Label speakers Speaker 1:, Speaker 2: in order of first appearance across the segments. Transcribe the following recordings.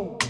Speaker 1: Show!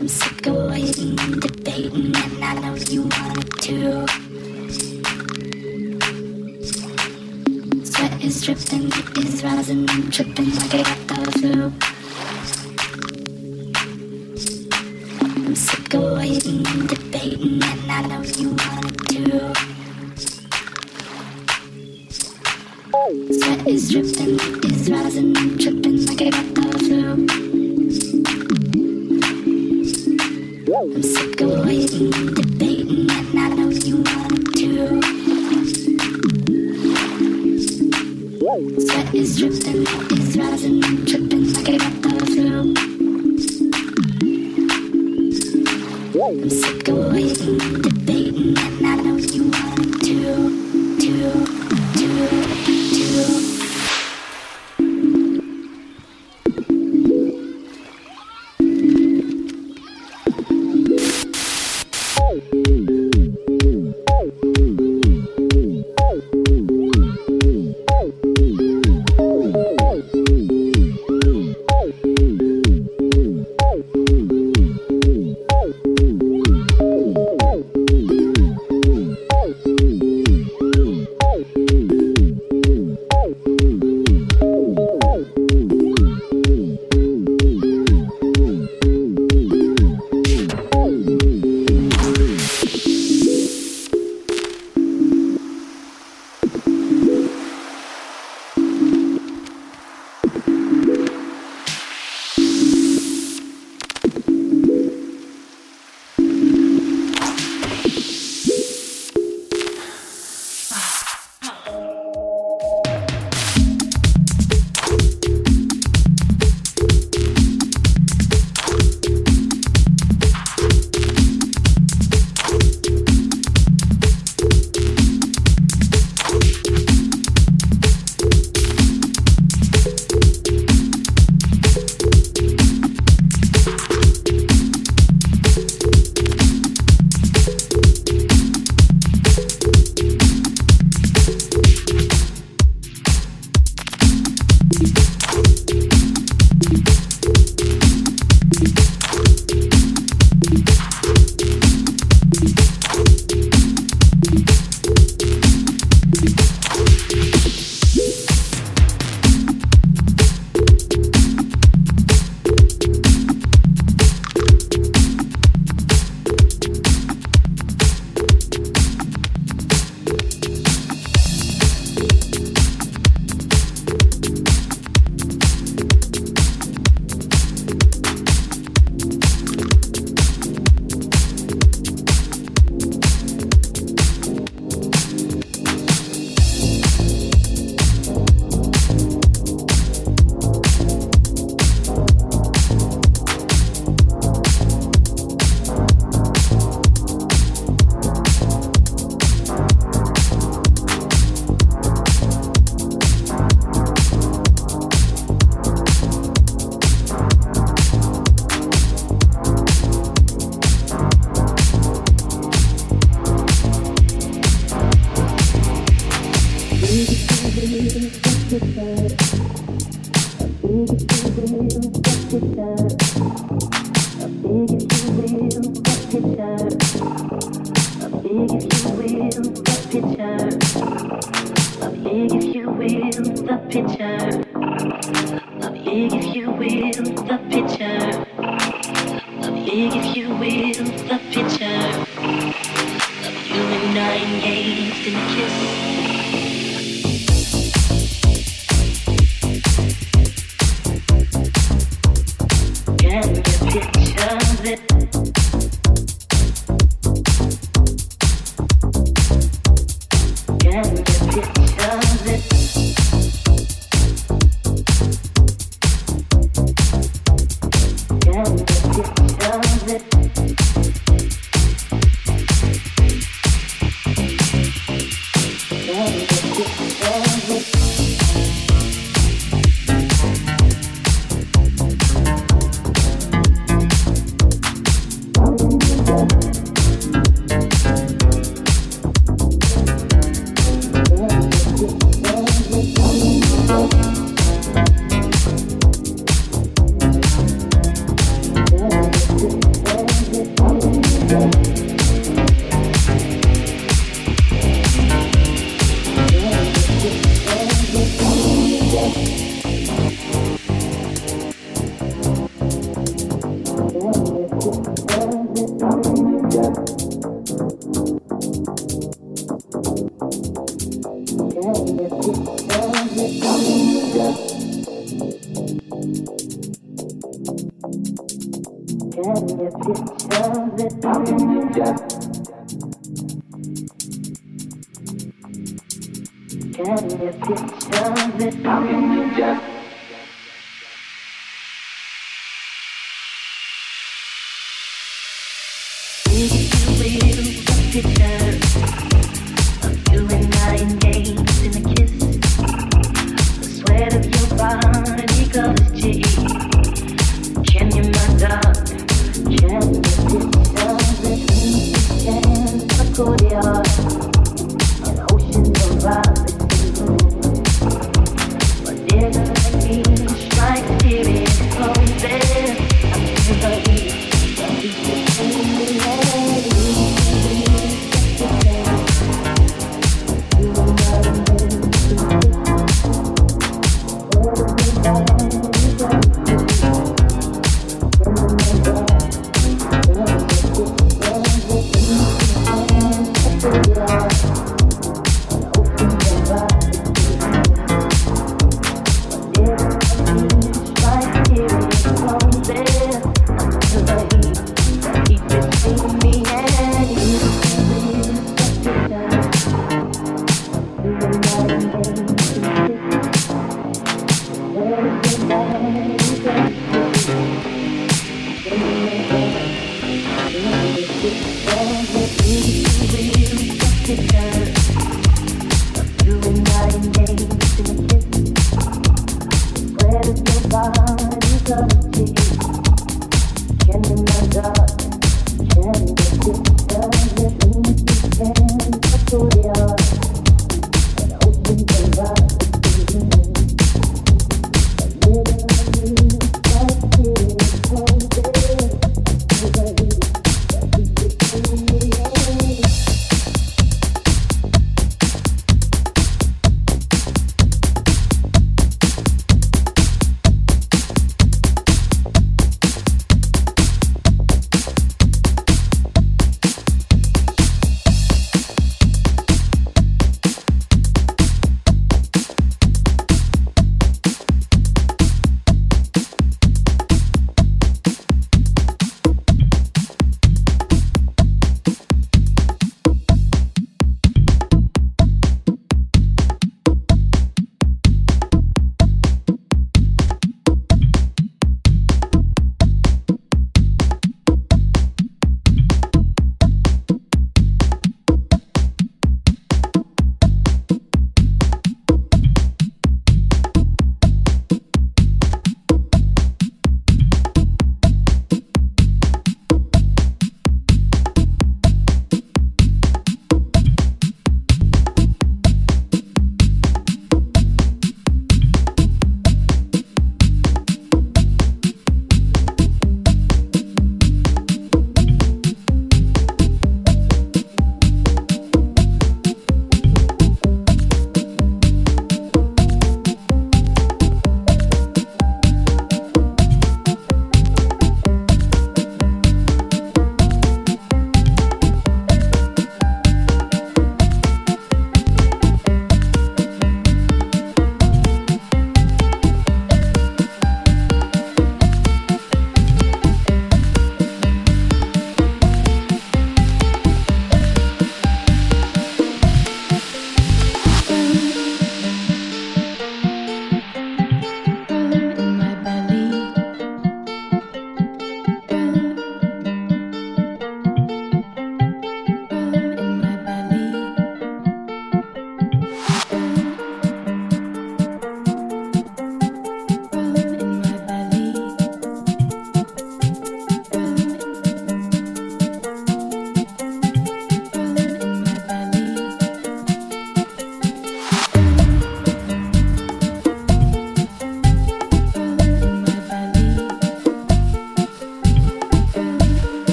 Speaker 1: I'm sick of waiting and debating, and I know you
Speaker 2: want it too. Sweat is dripping, heat is rising, I'm tripping like I got the flu. I'm sick of waiting and debating, and I know you want it too. Sweat is dripping.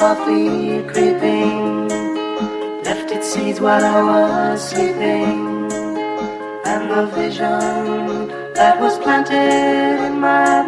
Speaker 2: softly creeping, left its seeds while I was sleeping, and the vision that was planted in my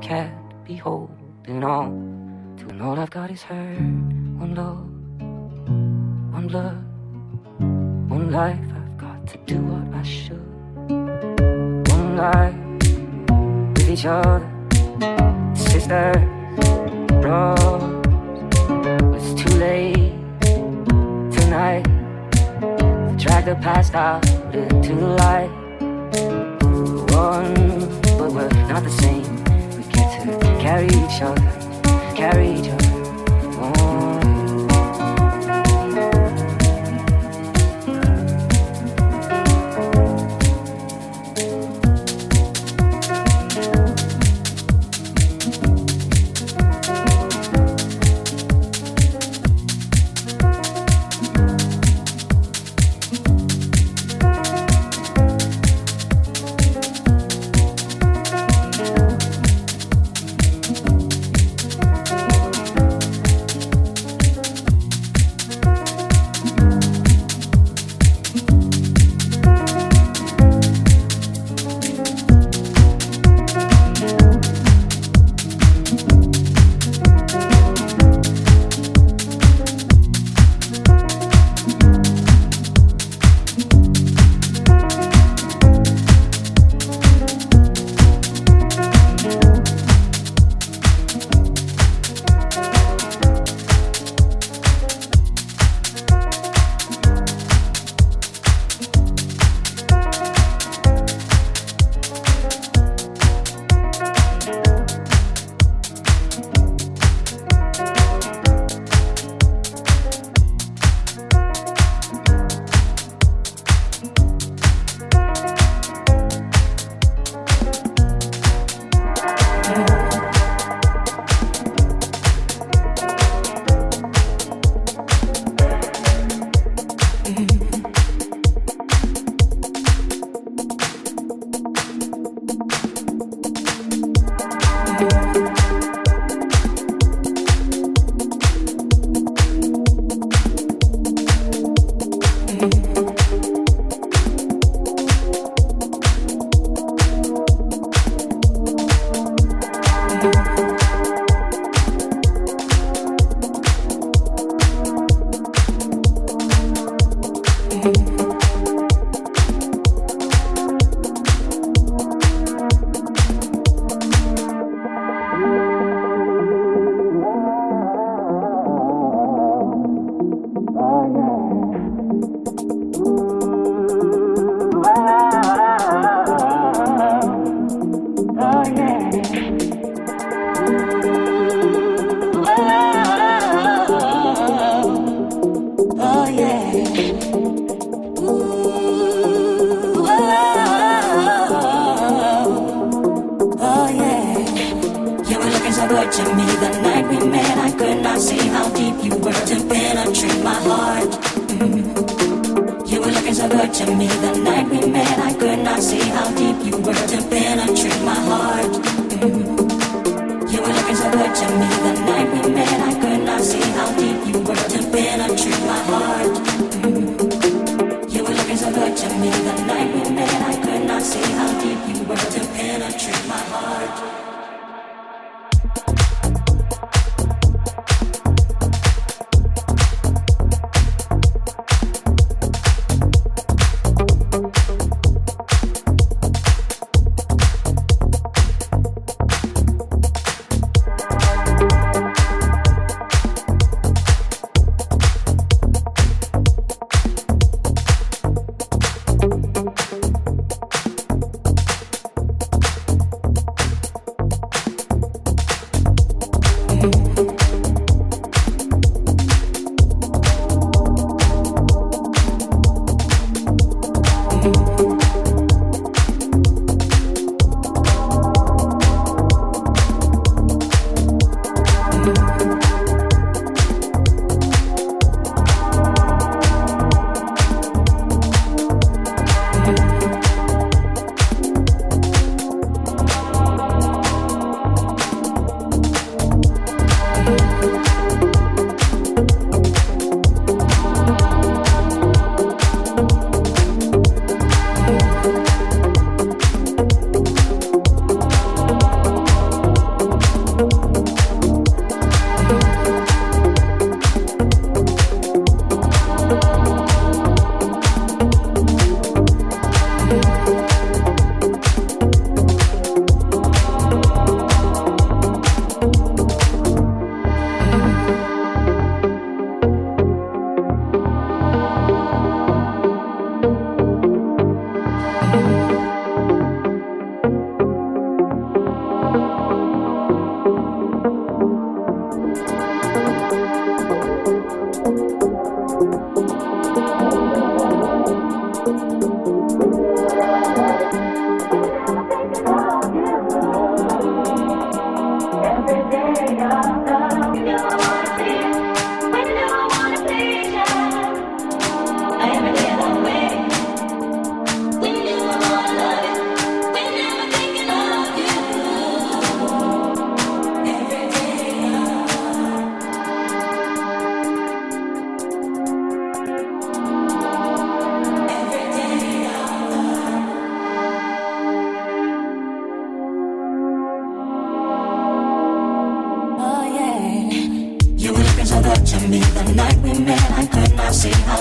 Speaker 3: can't be holding on to. And all I've got is hurt. One love, one blood, one life. I've got to do what I should. One life with each other, sister, bro. It's too late tonight to drag the past out into the light.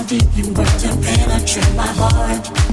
Speaker 4: Deep you were to penetrate my heart.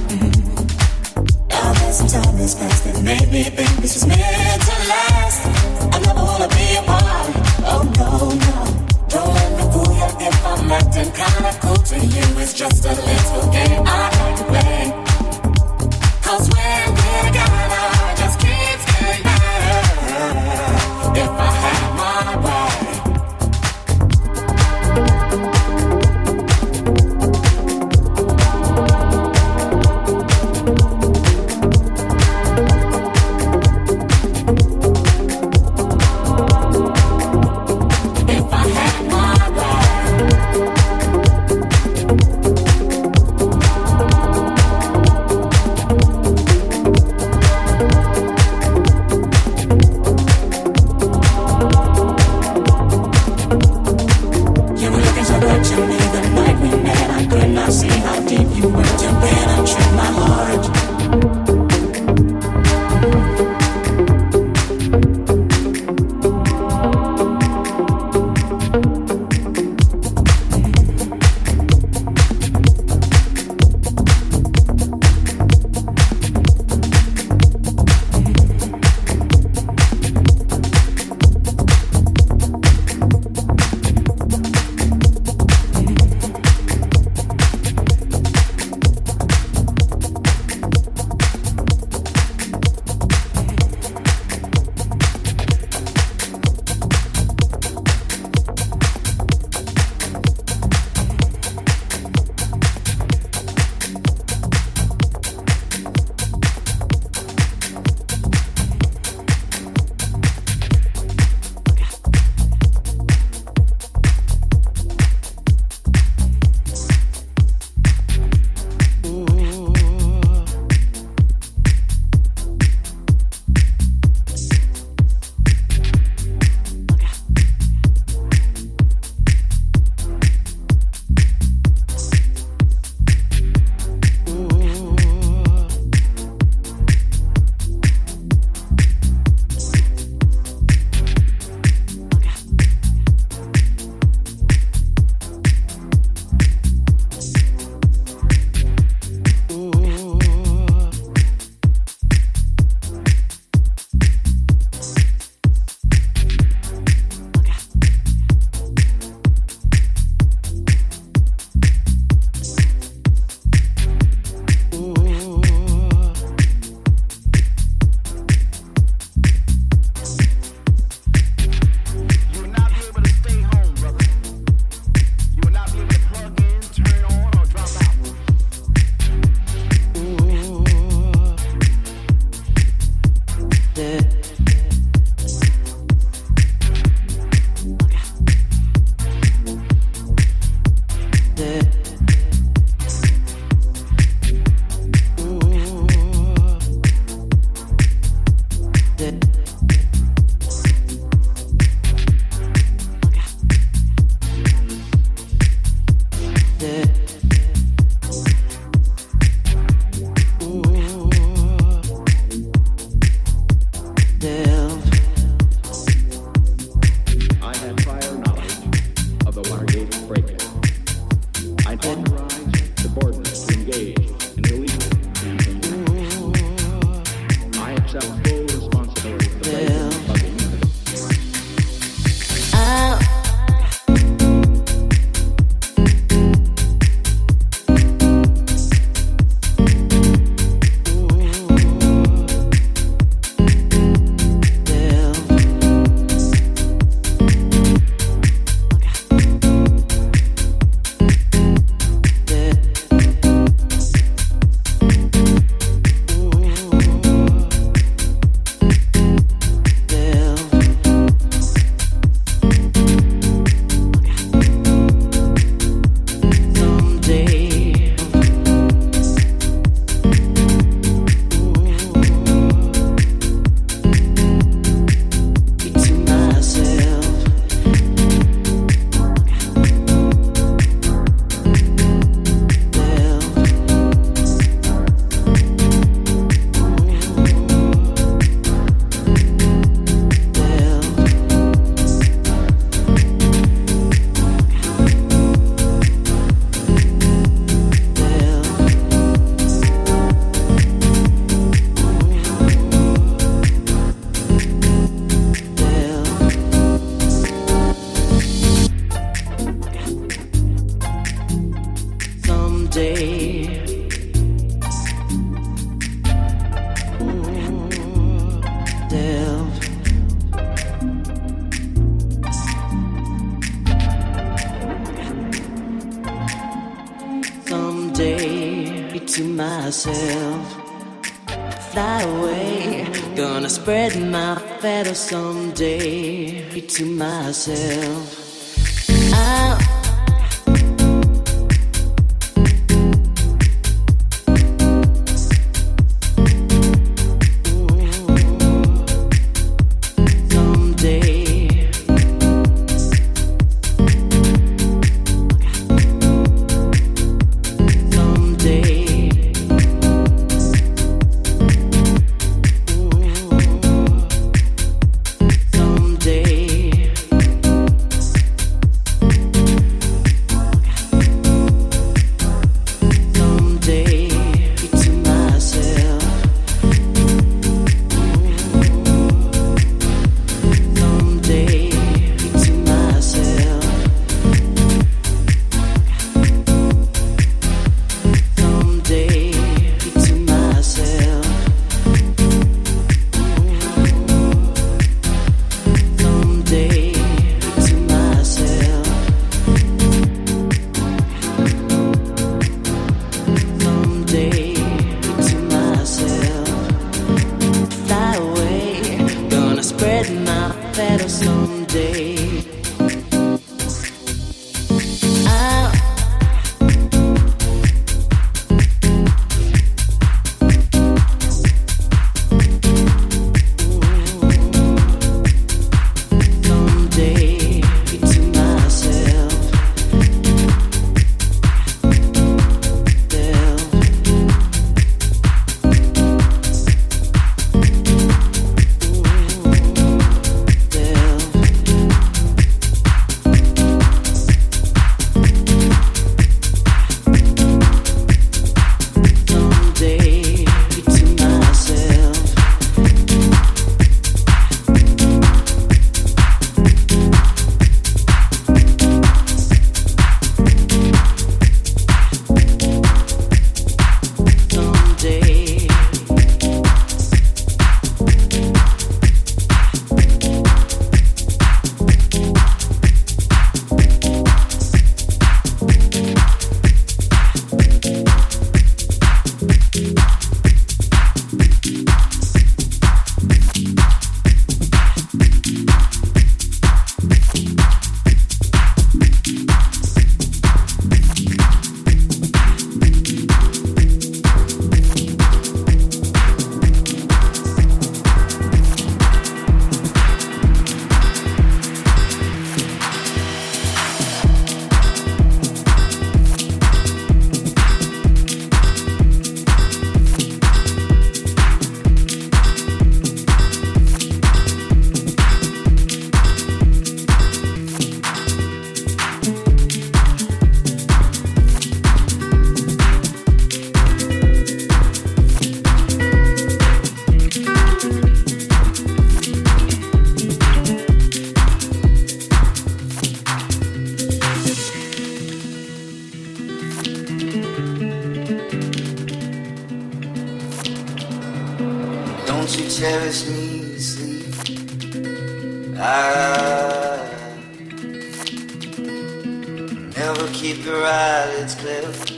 Speaker 5: Your eyelids closed.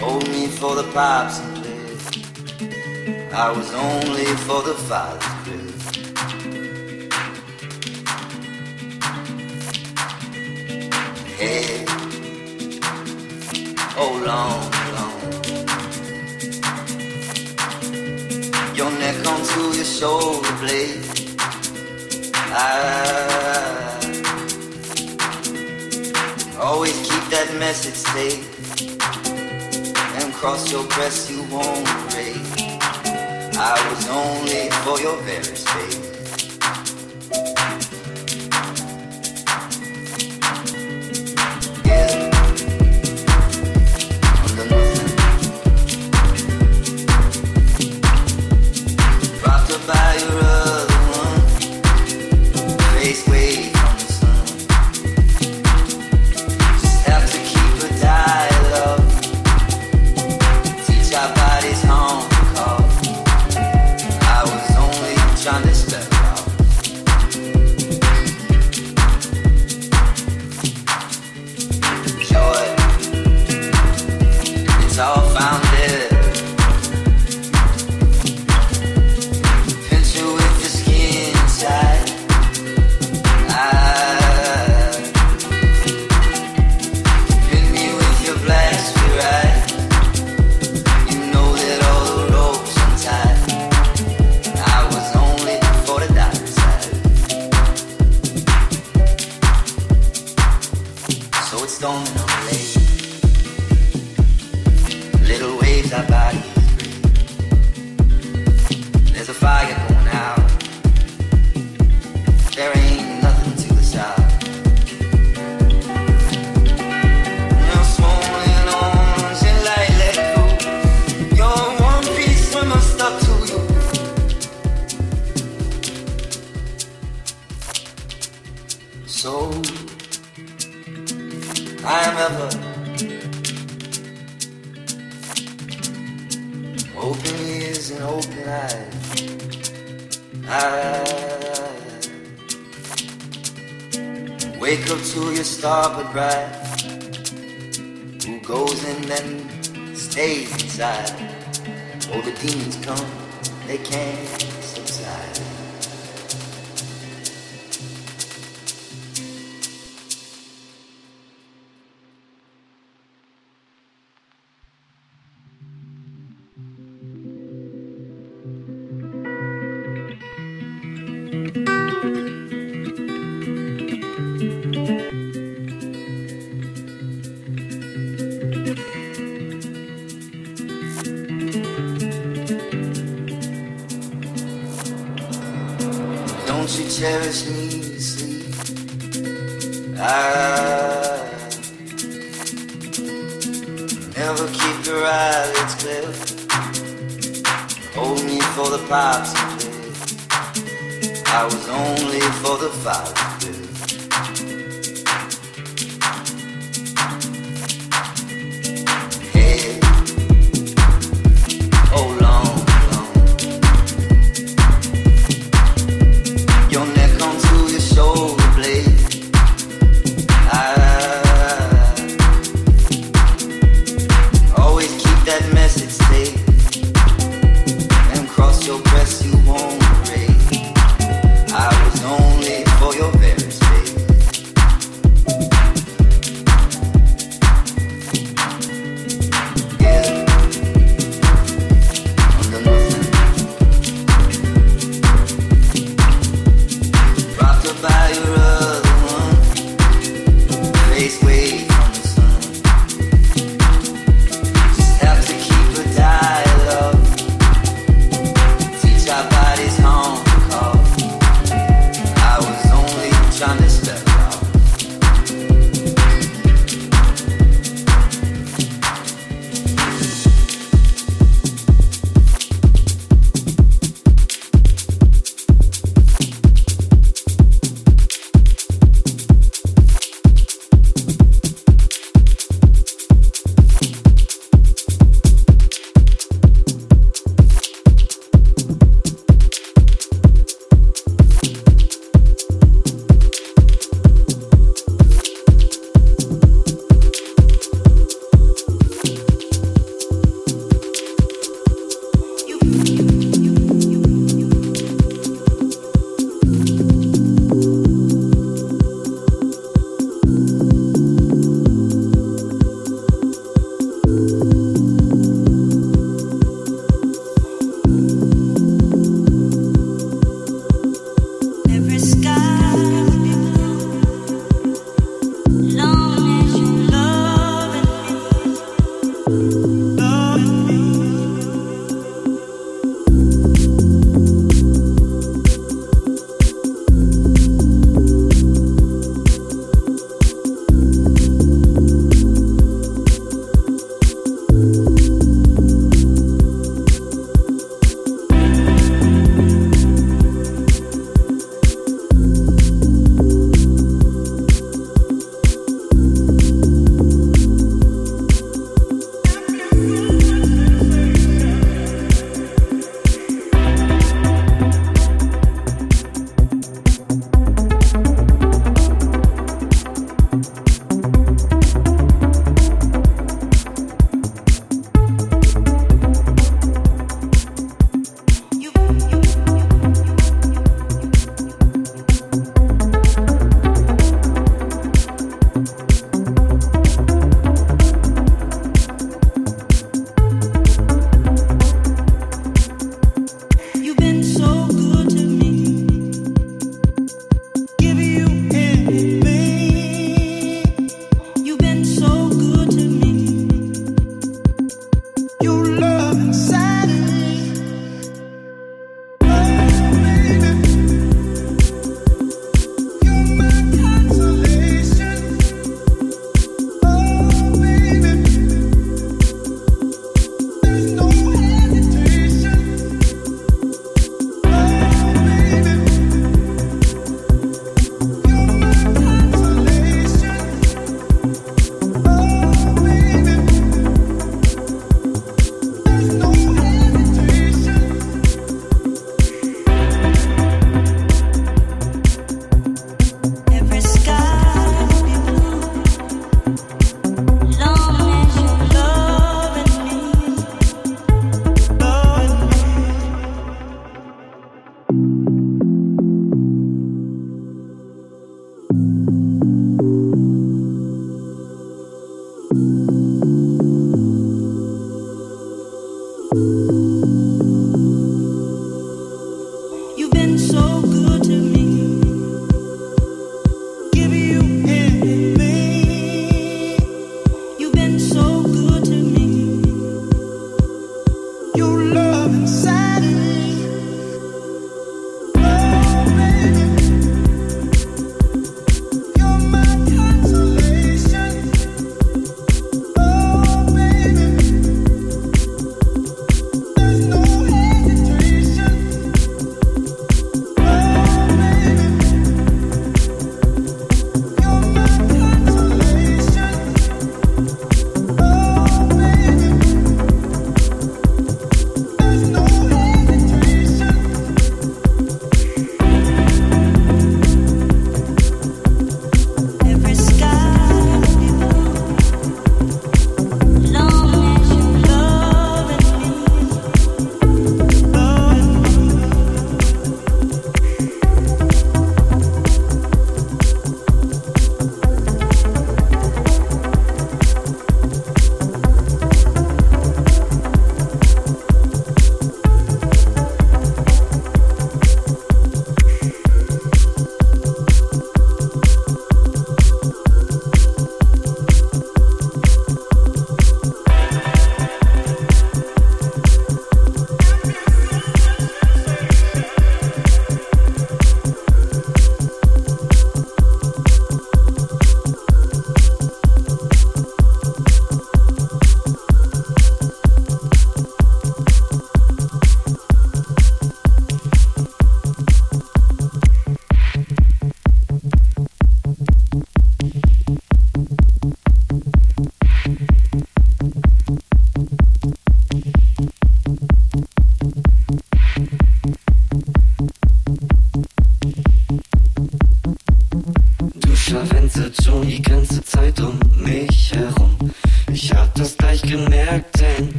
Speaker 5: Hold me for the pops and play. I was only for the father's. Hey, oh long, long. Your neck onto your shoulder blade. I always keep that message safe. And cross your breast, you won't break. I was only for your very space.